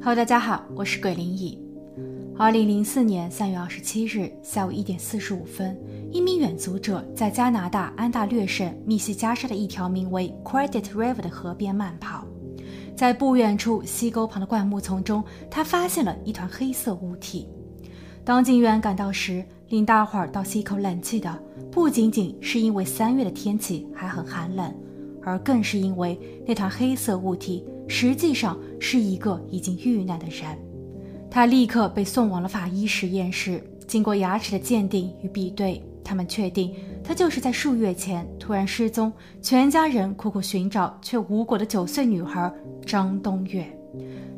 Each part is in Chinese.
Hello，大家好，我是鬼灵异。二零零四年三月二十七日下午一点四十五分，一名远足者在加拿大安大略省密西加沙的一条名为 Credit River 的河边慢跑，在不远处溪沟旁的灌木丛中，他发现了一团黑色物体。当警员赶到时，令大伙儿倒吸一口冷气的不仅仅是因为三月的天气还很寒冷，而更是因为那团黑色物体。实际上是一个已经遇难的人，他立刻被送往了法医实验室。经过牙齿的鉴定与比对，他们确定他就是在数月前突然失踪，全家人苦苦寻找却无果的九岁女孩张冬月。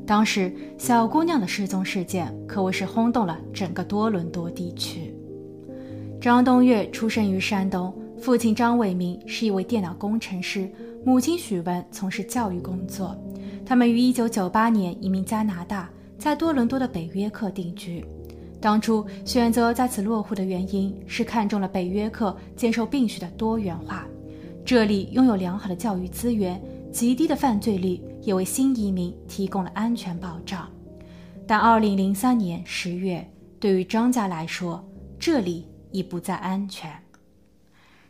当时，小姑娘的失踪事件可谓是轰动了整个多伦多地区。张冬月出生于山东，父亲张伟明是一位电脑工程师，母亲许文从事教育工作。他们于1998年移民加拿大，在多伦多的北约克定居。当初选择在此落户的原因是看中了北约克接受并蓄的多元化，这里拥有良好的教育资源，极低的犯罪率也为新移民提供了安全保障。但2003年10月，对于张家来说，这里已不再安全。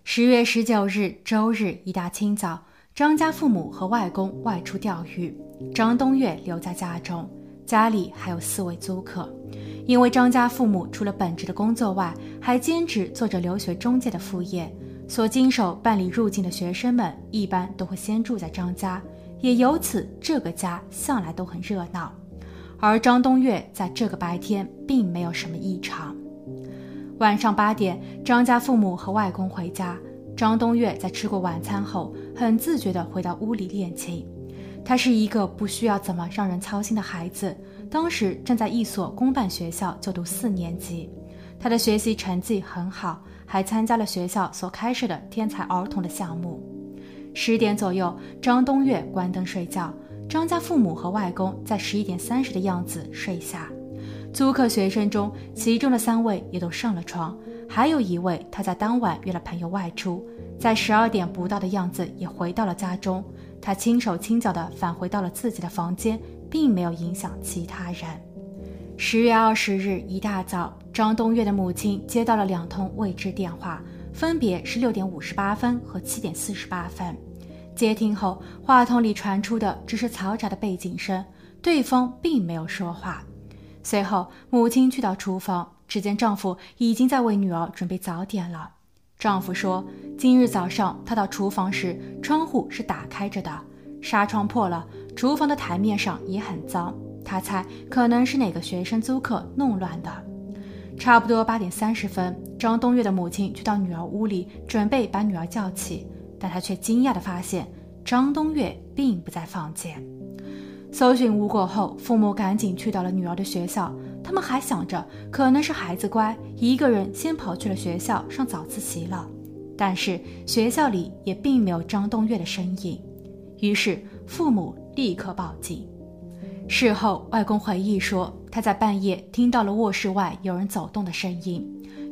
10月19日周日一大清早。张家父母和外公外出钓鱼，张冬月留在家中，家里还有四位租客。因为张家父母除了本职的工作外，还兼职做着留学中介的副业，所经手办理入境的学生们一般都会先住在张家，也由此这个家向来都很热闹。而张冬月在这个白天并没有什么异常。晚上八点，张家父母和外公回家。张冬月在吃过晚餐后，很自觉地回到屋里练琴。他是一个不需要怎么让人操心的孩子，当时正在一所公办学校就读四年级。他的学习成绩很好，还参加了学校所开设的天才儿童的项目。十点左右，张冬月关灯睡觉。张家父母和外公在十一点三十的样子睡下。租客学生中，其中的三位也都上了床。还有一位，他在当晚约了朋友外出，在十二点不到的样子也回到了家中。他轻手轻脚地返回到了自己的房间，并没有影响其他人。十月二十日一大早，张冬月的母亲接到了两通未知电话，分别是六点五十八分和七点四十八分。接听后，话筒里传出的只是嘈杂的背景声，对方并没有说话。随后，母亲去到厨房。只见丈夫已经在为女儿准备早点了。丈夫说：“今日早上他到厨房时，窗户是打开着的，纱窗破了，厨房的台面上也很脏。他猜可能是哪个学生租客弄乱的。”差不多八点三十分，张冬月的母亲去到女儿屋里，准备把女儿叫起，但她却惊讶地发现张冬月并不在房间。搜寻无果后，父母赶紧去到了女儿的学校。他们还想着，可能是孩子乖，一个人先跑去了学校上早自习了。但是学校里也并没有张冬月的身影，于是父母立刻报警。事后，外公回忆说，他在半夜听到了卧室外有人走动的声音。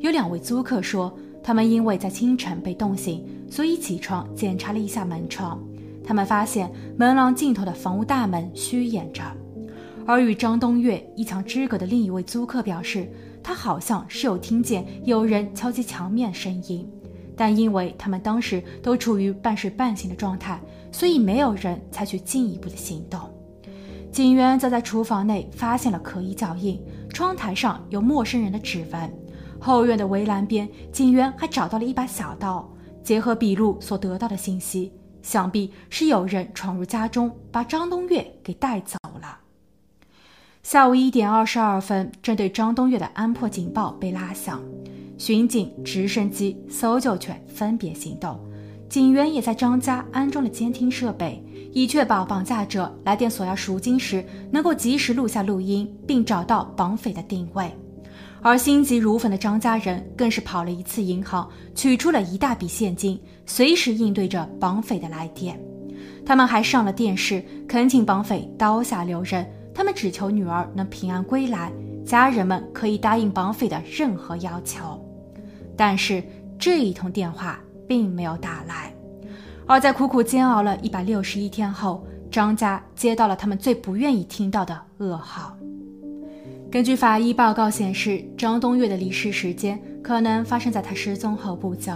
有两位租客说，他们因为在清晨被冻醒，所以起床检查了一下门窗，他们发现门廊尽头的房屋大门虚掩着。而与张冬月一墙之隔的另一位租客表示，他好像是有听见有人敲击墙面声音，但因为他们当时都处于半睡半醒的状态，所以没有人采取进一步的行动。警员则在厨房内发现了可疑脚印，窗台上有陌生人的指纹，后院的围栏边，警员还找到了一把小刀。结合笔录所得到的信息，想必是有人闯入家中，把张冬月给带走了。下午一点二十二分，针对张冬月的安破警报被拉响，巡警、直升机、搜救犬分别行动，警员也在张家安装了监听设备，以确保绑架者来电索要赎金时能够及时录下录音，并找到绑匪的定位。而心急如焚的张家人更是跑了一次银行，取出了一大笔现金，随时应对着绑匪的来电。他们还上了电视，恳请绑匪刀下留人。他们只求女儿能平安归来，家人们可以答应绑匪的任何要求。但是这一通电话并没有打来。而在苦苦煎熬了一百六十一天后，张家接到了他们最不愿意听到的噩耗。根据法医报告显示，张东岳的离世时间可能发生在他失踪后不久。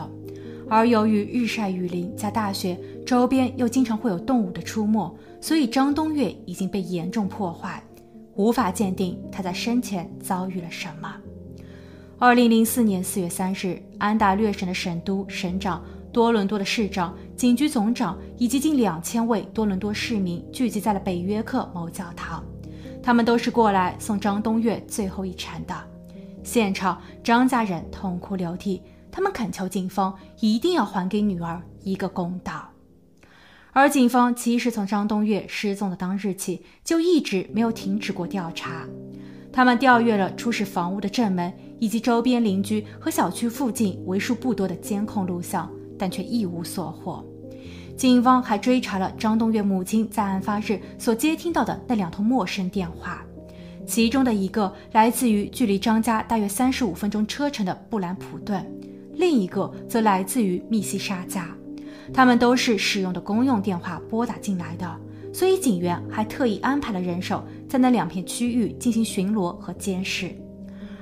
而由于日晒雨淋加大雪，周边又经常会有动物的出没，所以张东岳已经被严重破坏，无法鉴定他在生前遭遇了什么。二零零四年四月三日，安大略省的省都省长、多伦多的市长、警局总长以及近两千位多伦多市民聚集在了北约克某教堂，他们都是过来送张东岳最后一程的。现场，张家人痛哭流涕。他们恳求警方一定要还给女儿一个公道，而警方其实从张东岳失踪的当日起就一直没有停止过调查。他们调阅了出事房屋的正门以及周边邻居和小区附近为数不多的监控录像，但却一无所获。警方还追查了张东岳母亲在案发日所接听到的那两通陌生电话，其中的一个来自于距离张家大约三十五分钟车程的布兰普顿。另一个则来自于密西沙加，他们都是使用的公用电话拨打进来的，所以警员还特意安排了人手在那两片区域进行巡逻和监视。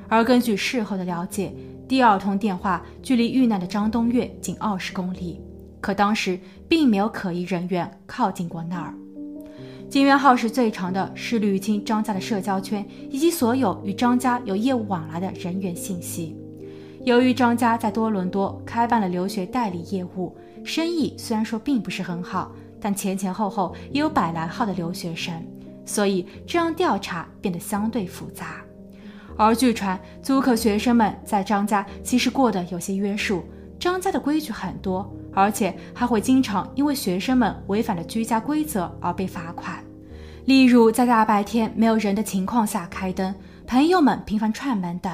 而根据事后的了解，第二通电话距离遇难的张东岳仅二十公里，可当时并没有可疑人员靠近过那儿。警员耗时最长的是捋清张家的社交圈以及所有与张家有业务往来的人员信息。由于张家在多伦多开办了留学代理业务，生意虽然说并不是很好，但前前后后也有百来号的留学生，所以这让调查变得相对复杂。而据传，租客学生们在张家其实过得有些约束，张家的规矩很多，而且还会经常因为学生们违反了居家规则而被罚款，例如在大白天没有人的情况下开灯，朋友们频繁串门等。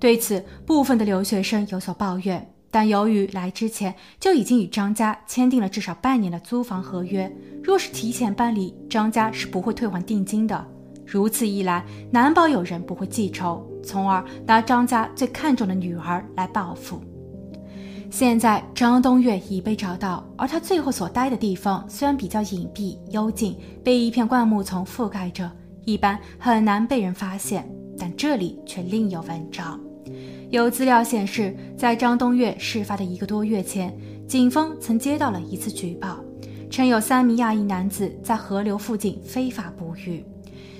对此，部分的留学生有所抱怨，但由于来之前就已经与张家签订了至少半年的租房合约，若是提前搬离，张家是不会退还定金的。如此一来，难保有人不会记仇，从而拿张家最看重的女儿来报复。现在，张东岳已被找到，而他最后所待的地方虽然比较隐蔽幽静，被一片灌木丛覆盖着，一般很难被人发现，但这里却另有文章。有资料显示，在张东岳事发的一个多月前，警方曾接到了一次举报，称有三名亚裔男子在河流附近非法捕鱼。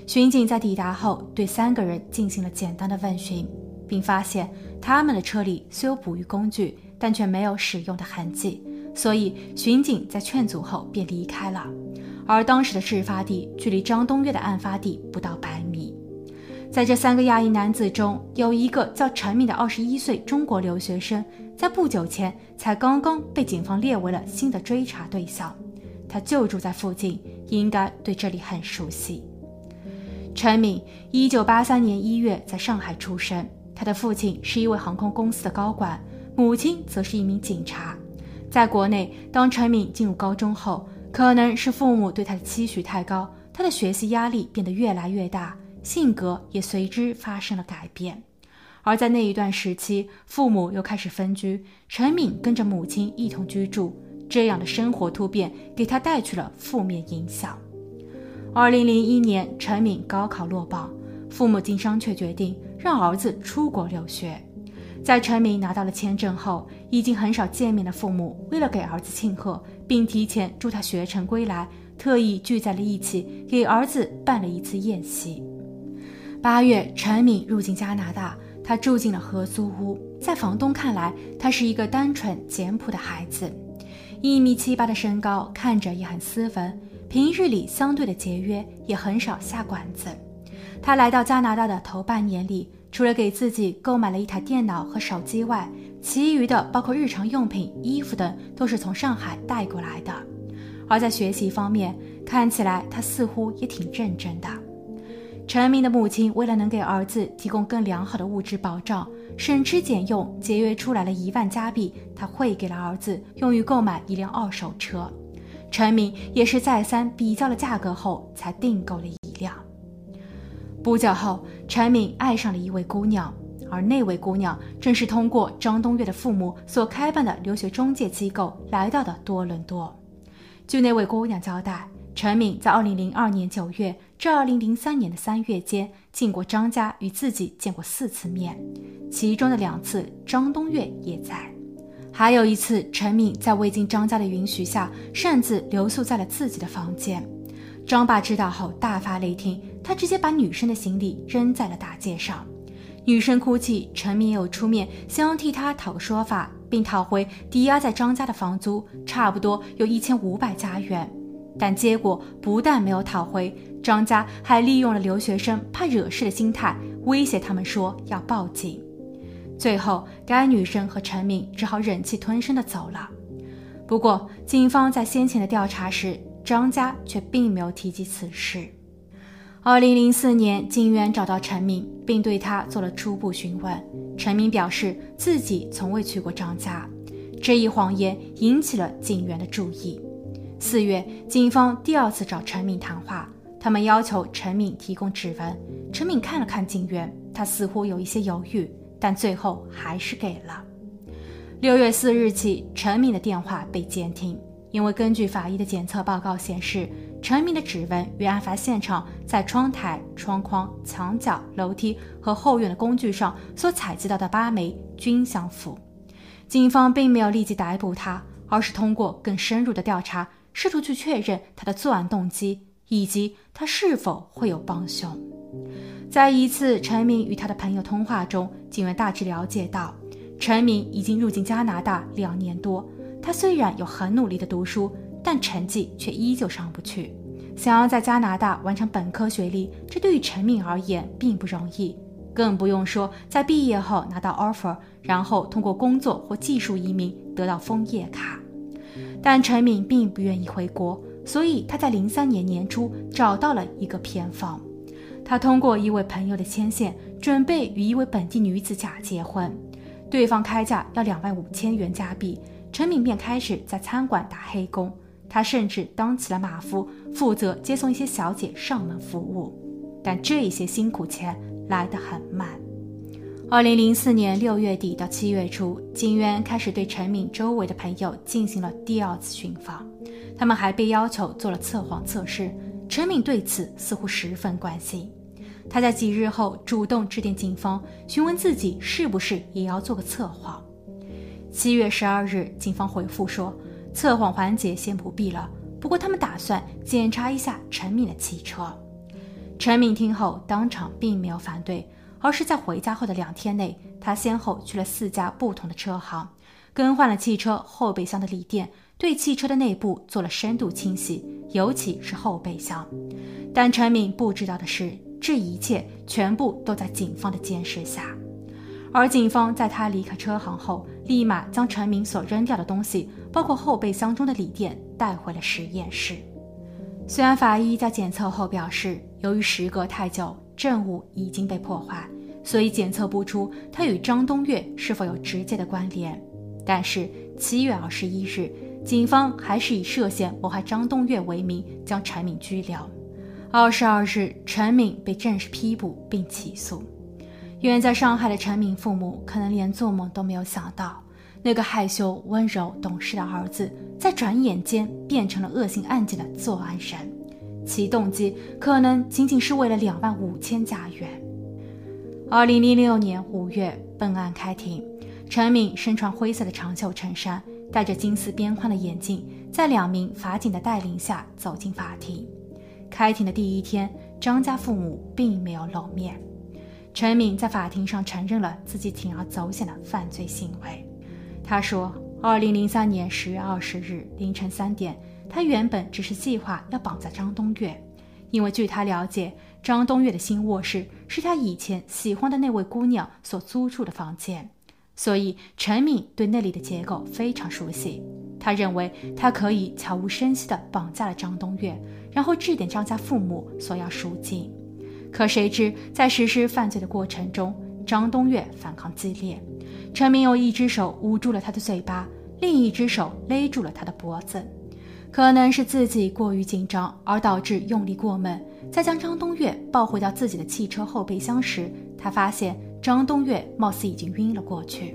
巡警在抵达后，对三个人进行了简单的问询，并发现他们的车里虽有捕鱼工具，但却没有使用的痕迹，所以巡警在劝阻后便离开了。而当时的事发地距离张东岳的案发地不到百米。在这三个亚裔男子中，有一个叫陈敏的二十一岁中国留学生，在不久前才刚刚被警方列为了新的追查对象。他就住在附近，应该对这里很熟悉。陈敏，一九八三年一月在上海出生，他的父亲是一位航空公司的高管，母亲则是一名警察。在国内，当陈敏进入高中后，可能是父母对他的期许太高，他的学习压力变得越来越大。性格也随之发生了改变，而在那一段时期，父母又开始分居，陈敏跟着母亲一同居住，这样的生活突变给他带去了负面影响。二零零一年，陈敏高考落榜，父母经商却决定让儿子出国留学。在陈敏拿到了签证后，已经很少见面的父母为了给儿子庆贺，并提前祝他学成归来，特意聚在了一起，给儿子办了一次宴席。八月，陈敏入境加拿大，他住进了合租屋。在房东看来，他是一个单纯简朴的孩子，一米七八的身高，看着也很斯文，平日里相对的节约，也很少下馆子。他来到加拿大的头半年里，除了给自己购买了一台电脑和手机外，其余的包括日常用品、衣服等，都是从上海带过来的。而在学习方面，看起来他似乎也挺认真的。陈明的母亲为了能给儿子提供更良好的物质保障，省吃俭用节约出来了一万加币，他汇给了儿子，用于购买一辆二手车。陈明也是再三比较了价格后，才订购了一辆。不久后，陈敏爱上了一位姑娘，而那位姑娘正是通过张东岳的父母所开办的留学中介机构来到的多伦多。据那位姑娘交代。陈敏在2002年9月至2003年的3月间进过张家，与自己见过四次面，其中的两次张东岳也在。还有一次，陈敏在未经张家的允许下，擅自留宿在了自己的房间。张爸知道后大发雷霆，他直接把女生的行李扔在了大街上。女生哭泣，陈敏也有出面，想要替她讨个说法，并讨回抵押在张家的房租，差不多有一千五百加元。但结果不但没有讨回，张家还利用了留学生怕惹事的心态，威胁他们说要报警。最后，该女生和陈敏只好忍气吞声地走了。不过，警方在先前的调查时，张家却并没有提及此事。二零零四年，警员找到陈敏，并对他做了初步询问。陈敏表示自己从未去过张家，这一谎言引起了警员的注意。四月，警方第二次找陈敏谈话，他们要求陈敏提供指纹。陈敏看了看警员，他似乎有一些犹豫。但最后还是给了。六月四日起，陈敏的电话被监听，因为根据法医的检测报告显示，陈明的指纹与案发现场在窗台、窗框、墙角、楼梯和后院的工具上所采集到的八枚均相符。警方并没有立即逮捕他，而是通过更深入的调查，试图去确认他的作案动机以及他是否会有帮凶。在一次陈明与他的朋友通话中，警员大致了解到，陈明已经入境加拿大两年多。他虽然有很努力的读书，但成绩却依旧上不去。想要在加拿大完成本科学历，这对于陈敏而言并不容易，更不用说在毕业后拿到 offer，然后通过工作或技术移民得到枫叶卡。但陈敏并不愿意回国，所以他在零三年年初找到了一个偏方。他通过一位朋友的牵线，准备与一位本地女子假结婚，对方开价要两万五千元加币，陈敏便开始在餐馆打黑工。他甚至当起了马夫，负责接送一些小姐上门服务。但这些辛苦钱来得很慢。二零零四年六月底到七月初，警员开始对陈敏周围的朋友进行了第二次寻访，他们还被要求做了测谎测试。陈敏对此似乎十分关心，他在几日后主动致电警方，询问自己是不是也要做个测谎。七月十二日，警方回复说，测谎环节先不必了，不过他们打算检查一下陈敏的汽车。陈敏听后当场并没有反对，而是在回家后的两天内，他先后去了四家不同的车行，更换了汽车后备箱的锂电。对汽车的内部做了深度清洗，尤其是后备箱。但陈敏不知道的是，这一切全部都在警方的监视下。而警方在他离开车行后，立马将陈敏所扔掉的东西，包括后备箱中的锂电，带回了实验室。虽然法医在检测后表示，由于时隔太久，证物已经被破坏，所以检测不出他与张东岳是否有直接的关联。但是七月二十一日。警方还是以涉嫌谋害张东岳为名，将陈敏拘留。二十二日，陈敏被正式批捕并起诉。远在上海的陈敏父母可能连做梦都没有想到，那个害羞、温柔、懂事的儿子，在转眼间变成了恶性案件的作案人。其动机可能仅仅是为了两万五千加元。二零零六年五月，本案开庭，陈敏身穿灰色的长袖衬衫。戴着金丝边框的眼镜，在两名法警的带领下走进法庭。开庭的第一天，张家父母并没有露面。陈敏在法庭上承认了自己铤而走险的犯罪行为。他说，2003年10月20日凌晨三点，他原本只是计划要绑架张东岳，因为据他了解，张东岳的新卧室是他以前喜欢的那位姑娘所租住的房间。所以，陈敏对那里的结构非常熟悉。他认为他可以悄无声息地绑架了张东岳，然后致电张家父母索要赎金。可谁知，在实施犯罪的过程中，张东岳反抗激烈。陈敏用一只手捂住了他的嘴巴，另一只手勒住了他的脖子。可能是自己过于紧张而导致用力过猛。在将张东岳抱回到自己的汽车后备箱时，他发现。张东岳貌似已经晕了过去，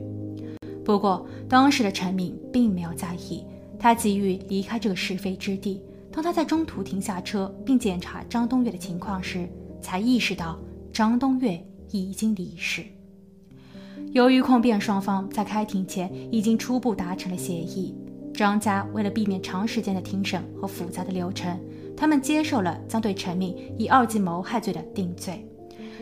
不过当时的陈敏并没有在意，他急于离开这个是非之地，当他在中途停下车并检查张东岳的情况时，才意识到张东岳已经离世。由于控辩双方在开庭前已经初步达成了协议，张家为了避免长时间的庭审和复杂的流程，他们接受了将对陈敏以二级谋害罪的定罪。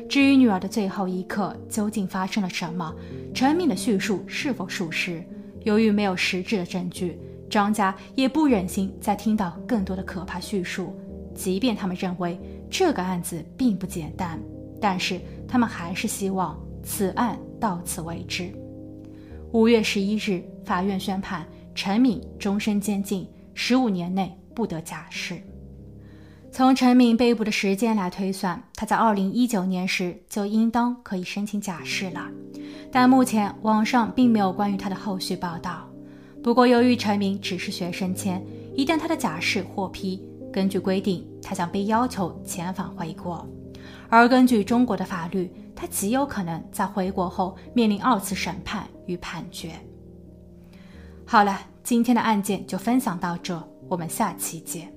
至于女儿的最后一刻究竟发生了什么，陈敏的叙述是否属实，由于没有实质的证据。张家也不忍心再听到更多的可怕叙述，即便他们认为这个案子并不简单，但是他们还是希望此案到此为止。五月十一日，法院宣判陈敏终身监禁，十五年内不得假释。从陈敏被捕的时间来推算，他在二零一九年时就应当可以申请假释了，但目前网上并没有关于他的后续报道。不过，由于陈敏只是学生签，一旦他的假释获批，根据规定，他将被要求遣返回国。而根据中国的法律，他极有可能在回国后面临二次审判与判决。好了，今天的案件就分享到这，我们下期见。